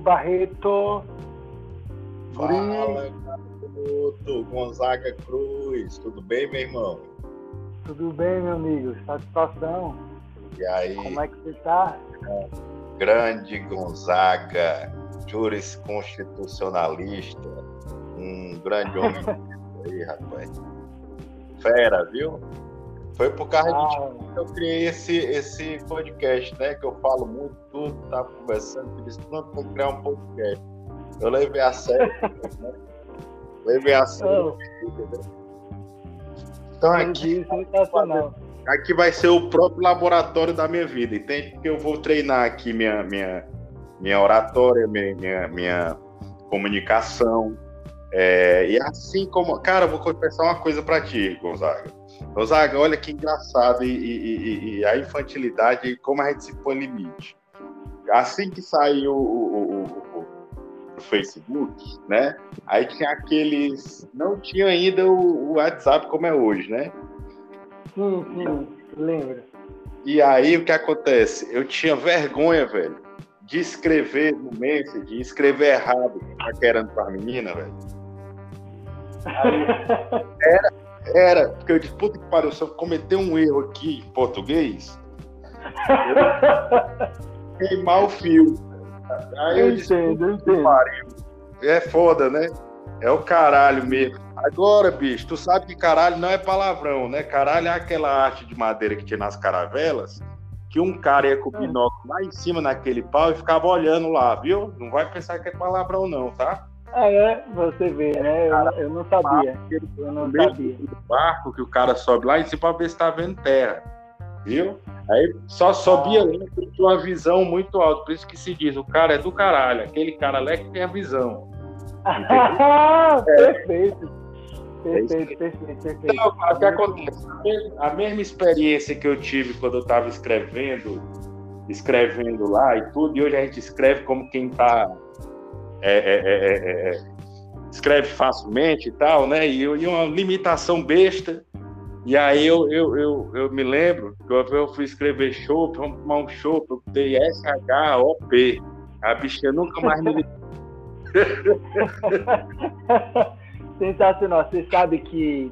Barreto. Fala, garoto. Gonzaga Cruz. Tudo bem, meu irmão? Tudo bem, meu amigo. Satisfação. E aí? Como é que você está? Grande Gonzaga, jurisconstitucionalista, um grande homem aí, rapaz. Fera, viu? Foi por causa ah, de que eu criei esse, esse podcast, né? Que eu falo muito, tudo, tava conversando, disse, não, vou criar um podcast. Eu levei a sério, né? Levei a sério. Então aqui, aqui vai ser o próprio laboratório da minha vida, entende? Porque eu vou treinar aqui minha, minha, minha oratória, minha, minha, minha comunicação. É, e assim como. Cara, eu vou confessar uma coisa para ti, Gonzaga. Gonzaga, olha que engraçado e, e, e, a infantilidade e como a gente se põe limite. Assim que saiu o, o, o, o, Facebook, né? Aí tinha aqueles. Não tinha ainda o, WhatsApp como é hoje, né? Sim, sim, lembro. E aí o que acontece? Eu tinha vergonha, velho, de escrever no message, escrever errado, tá querendo pra menina, velho. Aí, era, era, porque eu disse, puta que pariu, se eu cometer um erro aqui em português, eu queimar o fio. Aí eu, eu disse, entendo, eu entendo. Pariu. É foda, né? É o caralho mesmo. Agora, bicho, tu sabe que caralho não é palavrão, né? Caralho é aquela arte de madeira que tinha nas caravelas, que um cara ia com o binóculo lá em cima naquele pau e ficava olhando lá, viu? Não vai pensar que é palavrão, não, tá? Ah, é? Você vê, né? Eu, eu não sabia. Eu não sabia. barco que o cara sobe lá em cima para ver se tá vendo terra. Viu? Aí só sobia ah. lá tinha uma visão muito alta. Por isso que se diz, o cara é do caralho. Aquele cara lá é que tem a visão. Ah, perfeito. Perfeito, perfeito, perfeito. Então, o que acontece? A mesma experiência que eu tive quando eu estava escrevendo, escrevendo lá e tudo, e hoje a gente escreve como quem está é é, é, é, é, escreve facilmente e tal, né? E, e uma limitação besta. E aí eu, eu, eu, eu me lembro que eu, eu fui escrever chopp, vamos tomar um chopp, eu dei S-H-O-P. A bichinha nunca mais me Sensacional. Você sabe que.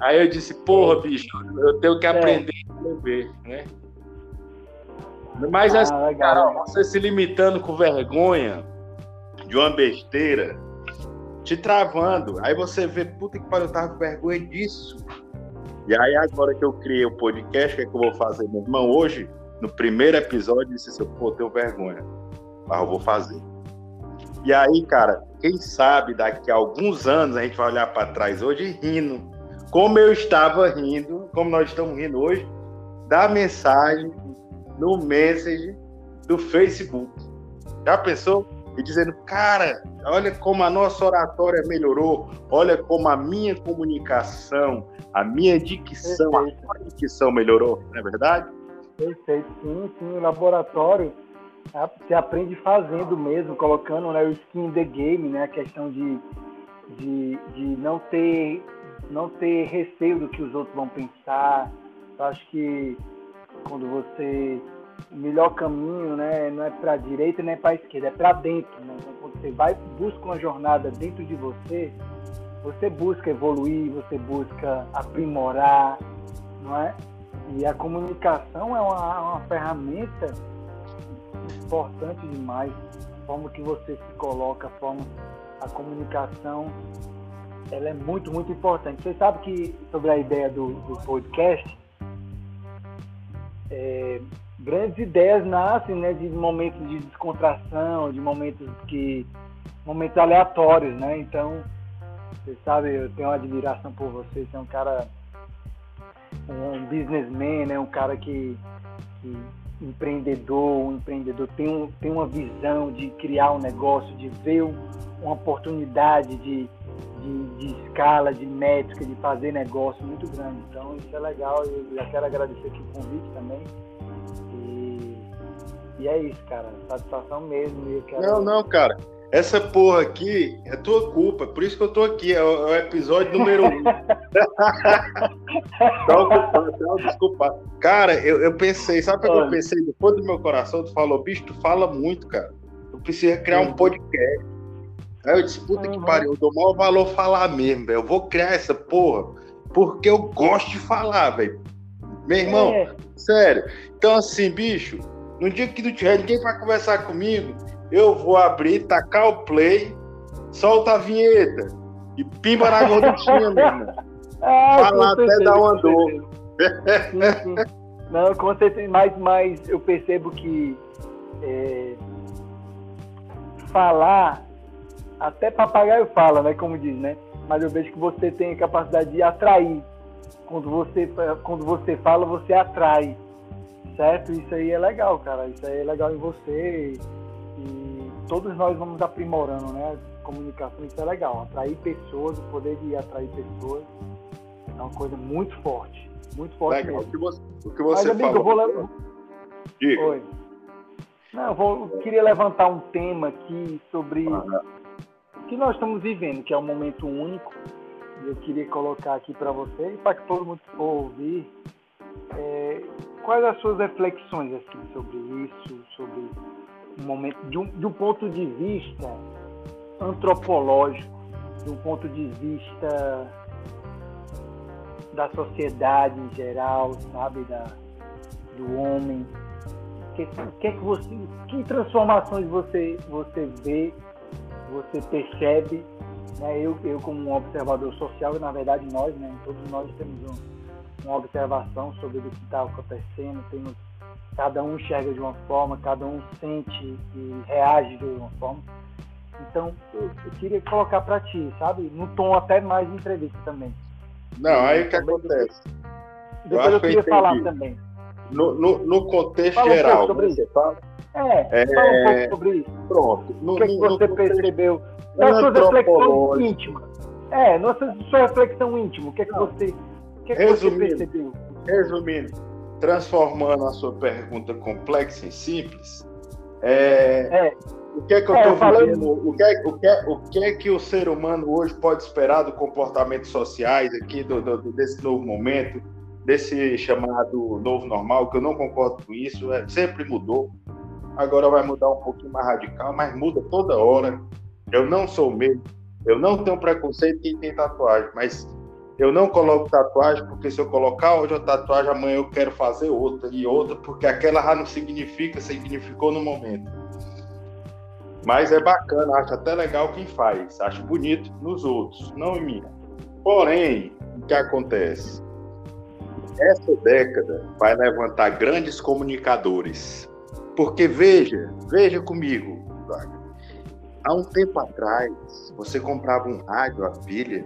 Aí eu disse, porra, bicho, eu tenho que aprender a escrever, né? Mas ah, assim, legal. cara, você se limitando com vergonha, de uma besteira te travando. Aí você vê, puta que pariu, eu tava com vergonha disso. E aí, agora que eu criei o podcast, o que, é que eu vou fazer, meu irmão? Hoje, no primeiro episódio, eu disse assim: pô, tenho vergonha, mas eu vou fazer. E aí, cara, quem sabe daqui a alguns anos a gente vai olhar para trás hoje rindo, como eu estava rindo, como nós estamos rindo hoje, da mensagem no message do Facebook. Já pensou? E dizendo, cara, olha como a nossa oratória melhorou, olha como a minha comunicação, a minha dicção, Perfeito. a minha dicção melhorou, não é verdade? Perfeito, sim, sim, o laboratório você aprende fazendo mesmo, colocando né, o skin in the game, né, a questão de, de, de não ter não ter receio do que os outros vão pensar. Eu acho que quando você o melhor caminho né, não é para direita nem para a esquerda, é para dentro. Né? Então, quando você vai busca uma jornada dentro de você, você busca evoluir, você busca aprimorar, não é? E a comunicação é uma, uma ferramenta importante demais. A forma que você se coloca, a forma, a comunicação, ela é muito, muito importante. Você sabe que sobre a ideia do, do podcast, é, grandes ideias nascem né, de momentos de descontração, de momentos que momentos aleatórios, né? Então, você sabe, eu tenho uma admiração por você, você é um cara um businessman, né? Um cara que, que empreendedor, um empreendedor tem, um, tem uma visão de criar um negócio, de ver um, uma oportunidade de, de, de, escala, de métrica, de fazer negócio muito grande. Então isso é legal. Eu já quero agradecer aqui o convite também. E é isso, cara. Satisfação mesmo. Quero... Não, não, cara. Essa porra aqui é tua culpa, por isso que eu tô aqui, é o, é o episódio número um. então, desculpa. Cara, eu, eu pensei, sabe o que eu pensei? Depois do meu coração, tu falou, bicho, tu fala muito, cara. Tu precisa criar um podcast. Aí eu disse, puta uhum. que pariu, eu dou maior valor falar mesmo, velho. Eu vou criar essa porra porque eu gosto de falar, velho. Meu irmão, é. sério. Então, assim, bicho, no dia que não tiver ninguém para conversar comigo, eu vou abrir, tacar o play, solta a vinheta e pimba na gorduchinha, meu irmão. Ah, falar até dar uma dor. Sim, sim. Não, com certeza, mas, mas eu percebo que é, falar, até papagaio fala, né? Como diz, né? Mas eu vejo que você tem a capacidade de atrair. Quando você, quando você fala, você atrai. Certo? Isso aí é legal, cara. Isso aí é legal em você. E todos nós vamos aprimorando, né? Comunicação, isso é legal. Atrair pessoas, o poder de atrair pessoas é uma coisa muito forte. Muito forte legal. mesmo. O que você, o que você Mas, amigo, falou... eu vou... Diga. Oi. Não, eu, vou, eu queria levantar um tema aqui sobre ah, o que nós estamos vivendo, que é um momento único. Eu queria colocar aqui para você e para que todo mundo que for ouvir, é, quais as suas reflexões assim, sobre isso, sobre um momento, de um, de um ponto de vista antropológico, de um ponto de vista da sociedade em geral, sabe, da, do homem, que, que é que você, que transformações você, você vê, você percebe, né? Eu, eu como um observador social, na verdade nós, né? Todos nós temos um, uma observação sobre o que está acontecendo, temos cada um enxerga de uma forma, cada um sente e reage de uma forma. Então, eu, eu queria colocar para ti, sabe? No tom até mais de entrevista também. Não, aí o que acontece? Depois eu, eu queria falar também. No, no, no contexto fala geral. Um sobre isso. Fala, é, é, fala um pouco sobre isso. Pronto. No, o que, é que você percebeu? Na sua reflexão íntima. É, nossa sua reflexão íntima. O que é que você, que é percebeu? Resumindo, transformando a sua pergunta complexa em simples, é, é. o que é que eu estou é, vivendo? O que, é, o, que é, o que é que o ser humano hoje pode esperar do comportamento sociais aqui, do, do, desse novo momento? desse chamado novo normal, que eu não concordo com isso, é, sempre mudou. Agora vai mudar um pouquinho mais radical, mas muda toda hora. Eu não sou meio, eu não tenho preconceito quem tem tatuagem, mas eu não coloco tatuagem porque se eu colocar hoje a tatuagem, amanhã eu quero fazer outra e outra, porque aquela já não significa, significou no momento. Mas é bacana, acho até legal quem faz, acho bonito nos outros, não em mim. Porém, o que acontece? essa década vai levantar grandes comunicadores. Porque veja, veja comigo, há um tempo atrás, você comprava um rádio a pilha,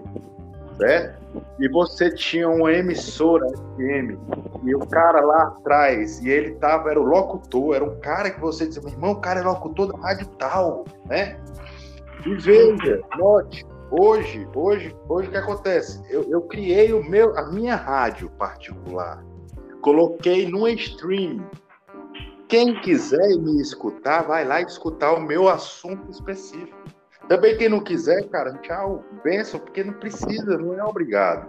certo? E você tinha uma emissora FM, e o cara lá atrás, e ele tava, era o locutor, era um cara que você dizia, meu irmão, o cara é locutor da rádio tal, né? E veja, note, Hoje, hoje, hoje o que acontece? Eu, eu criei o meu, a minha rádio particular, coloquei no stream. Quem quiser me escutar, vai lá escutar o meu assunto específico. Também quem não quiser, cara, tchau, benção, porque não precisa, não é obrigado.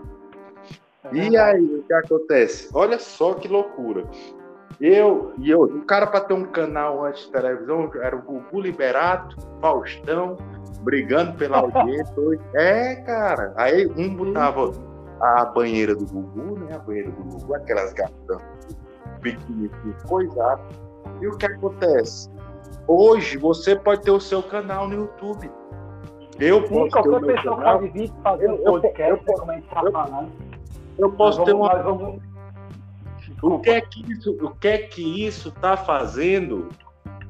E aí, o que acontece? Olha só que loucura. Eu e eu, o cara para ter um canal antes de televisão era o Gugu Liberato, Faustão, brigando pela audiência. é, cara. Aí um botava a banheira do Gugu, né? A banheira do Gugu, aquelas gatas pequenininhas, coisar. E o que acontece? Hoje você pode ter o seu canal no YouTube. Eu Sim, posso qualquer pessoa canal. pode vir fazer um podcast, eu, eu, como a gente falando. Eu posso ter uma. Vamos... O que é que isso, o que é que isso está fazendo,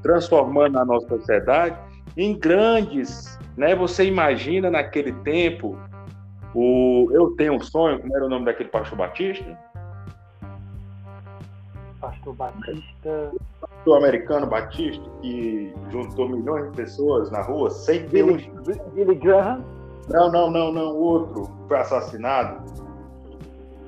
transformando a nossa sociedade em grandes né? Você imagina naquele tempo o Eu Tenho um Sonho, como era o nome daquele pastor Batista? Pastor Batista. Pastor americano Batista, que juntou milhões de pessoas na rua sem ter Billy, Billy Graham? Não, não, não, não. O outro foi assassinado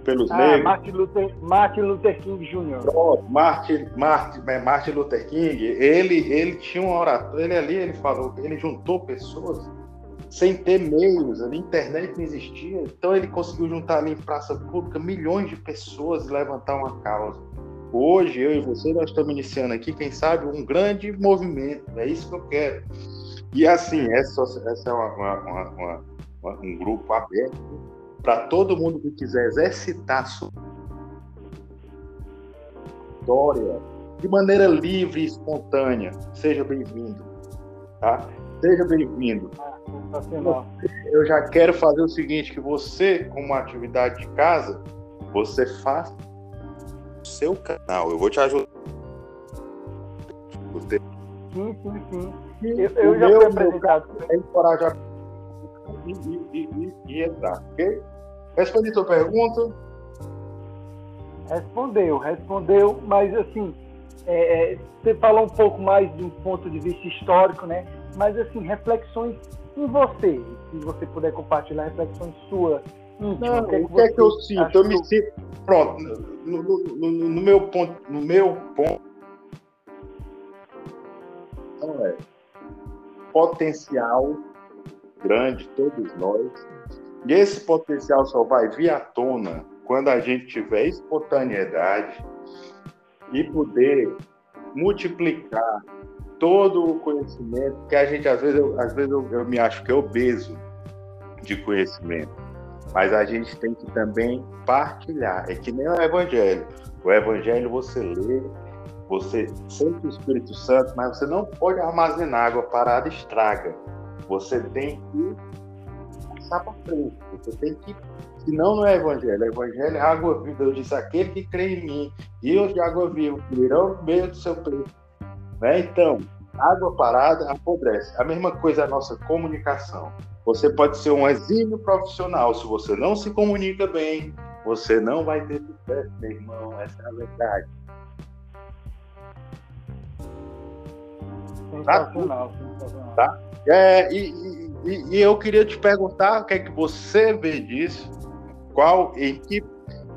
pelos ah, negros. Martin Luther, Martin Luther King Jr. Pronto, Martin, Martin, é, Martin Luther King, ele, ele tinha um oratório, ele ali, ele falou, ele juntou pessoas sem ter meios, a internet não existia, então ele conseguiu juntar ali em praça pública milhões de pessoas e levantar uma causa. Hoje eu e você nós estamos iniciando aqui, quem sabe, um grande movimento. É isso que eu quero. E assim, essa, essa é uma, uma, uma, um grupo aberto para todo mundo que quiser exercitar sua história de maneira livre e espontânea. Seja bem-vindo. Tá? Seja bem-vindo. Eu já quero fazer o seguinte, que você, como atividade de casa, você faça seu canal. Eu vou te ajudar. Você... Sim, sim, sim. Eu, eu já meu, fui apresentado. É encorajar e, e, e, e entrar, ok? Respondi tua pergunta? Respondeu, respondeu, mas assim, é, é, você falou um pouco mais de um ponto de vista histórico, né? Mas assim, reflexões em você, se você puder compartilhar reflexões suas. Não, o que, é que, eu sinto? Eu me sinto. Pronto, no, no, no, no, meu ponto, no meu ponto. Então é potencial grande, todos nós. E esse potencial só vai vir à tona quando a gente tiver espontaneidade e poder multiplicar todo o conhecimento, que a gente às vezes, eu, às vezes eu, eu me acho que é obeso de conhecimento, mas a gente tem que também partilhar. É que nem o Evangelho. O Evangelho você lê, você sente o Espírito Santo, mas você não pode armazenar água parada, estraga. Você tem que passar para frente. Você tem que Senão não é evangelho. O evangelho é água viva. Eu disse, aquele que crê em mim, rios de água viva, fluirão no meio do seu peito. Né? Então, água parada apodrece. A mesma coisa é a nossa comunicação. Você pode ser um exímio profissional. Se você não se comunica bem, você não vai ter sucesso, meu irmão. Essa é a verdade. Sensacional, tá? sensacional. Tá? É, e, e, e, eu queria te perguntar o que é que você vê disso qual, em que,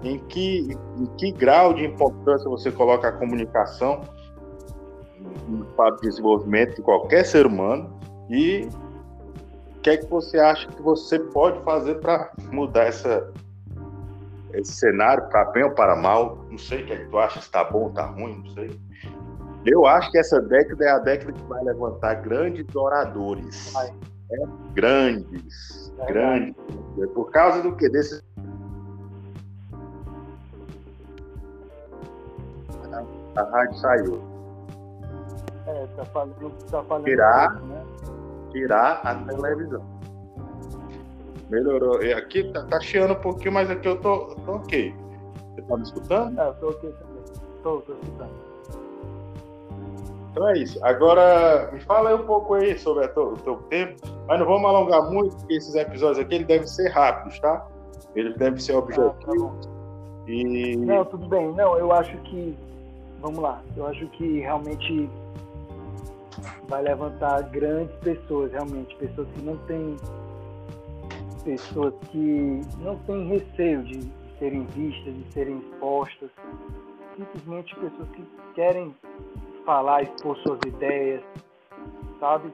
em que, em que grau de importância você coloca a comunicação para o desenvolvimento de qualquer ser humano e o que é que você acha que você pode fazer para mudar essa, esse cenário para bem ou para mal? Não sei o que é que tu acha, se está bom ou está ruim, não sei. Eu acho que essa década é a década que vai levantar grandes oradores. É, grandes, é grandes. Por causa do que? Desses a rádio saiu. É, tá falando, tá falando tirar, né? tirar a televisão. Melhorou. E aqui tá, tá chiando um pouquinho, mas aqui eu tô, tô ok. Você tá me escutando? É, eu tô ok também. Tô, tô escutando. Então é isso. Agora, me fala aí um pouco aí sobre o teu tempo, mas não vamos alongar muito, porque esses episódios aqui eles devem ser rápidos, tá? Eles devem ser objetivos. Ah, tá e... Não, tudo bem. Não, eu acho que vamos lá. Eu acho que realmente vai levantar grandes pessoas, realmente, pessoas que não têm pessoas que não têm receio de, serem vistas, de serem expostas, simplesmente pessoas que querem falar, expor suas ideias, sabe?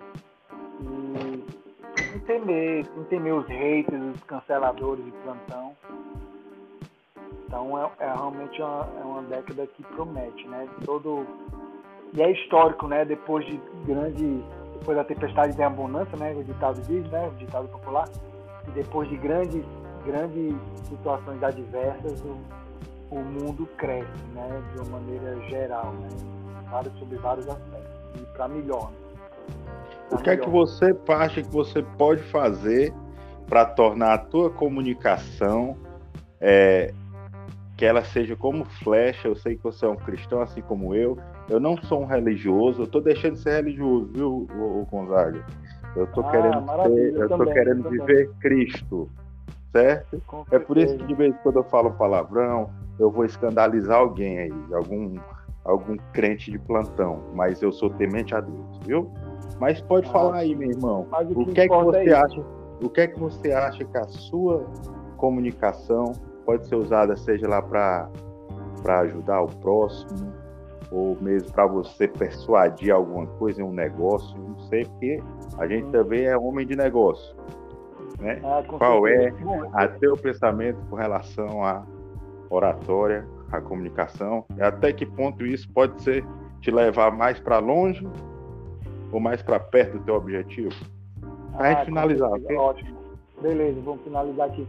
E sem temer, sem temer os haters, os canceladores de plantão. Então é, é realmente uma, é uma década que promete, né? Todo e é histórico, né? Depois de grandes, depois da tempestade de abundância, né? O ditado diz, né? O ditado popular. E depois de grandes, grandes situações adversas, o, o mundo cresce, né? De uma maneira geral, né? Vários, sobre vários aspectos e para melhor. Né? Pra o que melhor. é que você acha que você pode fazer para tornar a tua comunicação é, que ela seja como flecha. Eu sei que você é um cristão, assim como eu. Eu não sou um religioso, eu tô deixando de ser religioso, viu, o, Gonzaga? Eu tô ah, querendo ser, eu, tô querendo viver Cristo, certo? É por isso que de vez em quando eu falo palavrão, eu vou escandalizar alguém aí, algum algum crente de plantão, mas eu sou temente a Deus, viu? Mas pode ah, falar aí, meu irmão. O, o que é que você é acha? O que é que você acha que a sua comunicação pode ser usada seja lá para ajudar o próximo, ou mesmo para você persuadir alguma coisa em um negócio, não sei, porque a gente também é homem de negócio. Né? Ah, Qual é a teu pensamento com relação à oratória a comunicação, e até que ponto isso pode ser te levar mais para longe ou mais para perto do teu objetivo? Para a gente ah, finalizar, ok? Ótimo. Beleza, vamos finalizar aqui.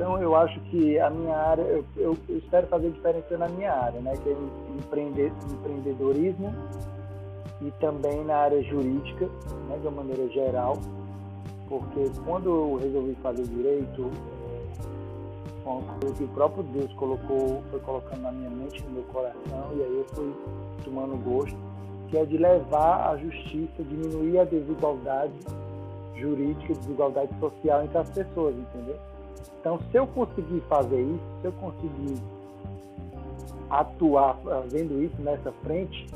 Então, eu acho que a minha área, eu, eu, espero fazer diferença na minha área, né? Que é empreender, empreendedorismo e também na área jurídica, né, de uma maneira geral, porque quando eu resolvi fazer direito, é, uma coisa que o próprio Deus colocou, foi colocando na minha mente, no meu coração, e aí eu fui tomando gosto, que é de levar a justiça, diminuir a desigualdade jurídica, desigualdade social entre as pessoas, entendeu? Então, se eu conseguir fazer isso, se eu conseguir atuar fazendo isso nessa frente,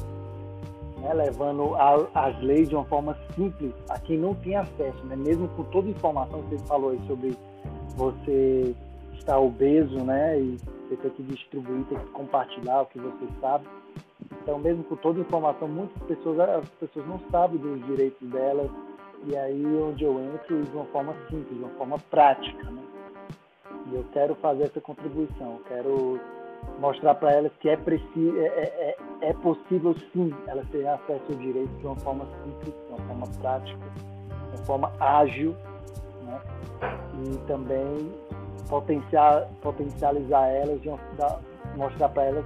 né, levando a, as leis de uma forma simples a quem não tem acesso, né, mesmo com toda a informação que você falou aí sobre você estar obeso, né, e você ter que distribuir, ter que compartilhar o que você sabe. Então, mesmo com toda a informação, muitas pessoas, as pessoas não sabem dos direitos delas, e aí onde eu entro de uma forma simples, de uma forma prática, né? E eu quero fazer essa contribuição, quero mostrar para elas que é, é, é, é, é possível sim elas terem acesso ao direito de uma forma simples, de uma forma prática, de uma forma ágil, né? e também potenciar, potencializar elas, de uma, da, mostrar para elas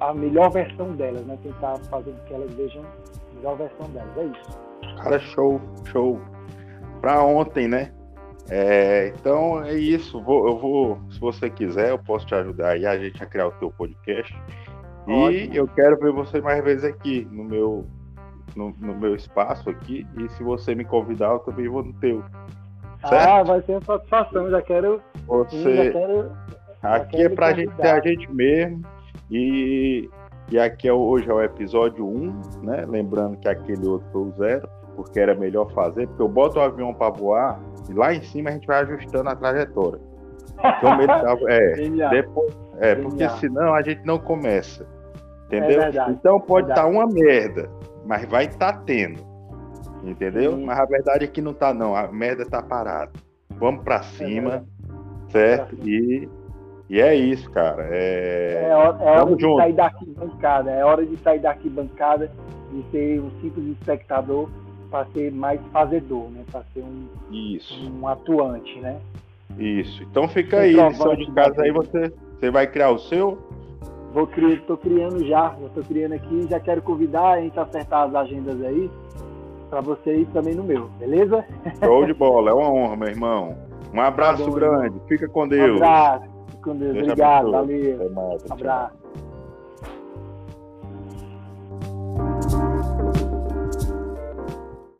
a melhor versão delas, né? tentar fazer com que elas vejam a melhor versão delas. É isso. Cara, show, show. Para ontem, né? É, então é isso. Vou, eu vou, se você quiser, eu posso te ajudar aí a gente a criar o teu podcast. Ótimo. E eu quero ver você mais vezes aqui no meu, no, no, meu espaço aqui. E se você me convidar, eu também vou no teu. Ah, certo? Ah, vai ser uma satisfação. Já quero. Você. Já quero, aqui é pra gente ter a gente mesmo. E, e aqui é, hoje é o episódio 1, né? Lembrando que aquele outro foi o zero, porque era melhor fazer, porque eu boto o avião para voar e lá em cima a gente vai ajustando a trajetória. Então, é, depois, é porque senão a gente não começa. Entendeu? É então pode estar tá uma merda, mas vai estar tá tendo. Entendeu? Sim. Mas a verdade é que não tá, não. A merda tá parada. Vamos para é cima, é certo? E, e é isso, cara. É, é, hora, é hora de junto. sair da arquibancada. É hora de sair da arquibancada e ser um simples espectador para ser mais fazedor, né? Para ser um, Isso. um atuante, né? Isso. Então fica aí, lição de casa aí, você, você vai criar o seu? Vou criar, tô criando já, estou criando aqui, já quero convidar a gente a acertar as agendas aí para você ir também no meu, beleza? Show de bola, é uma honra, meu irmão. Um abraço tá bom, grande, irmão. fica com Deus. Um abraço, fica com Deus, Deixa obrigado, valeu. Mais, abraço.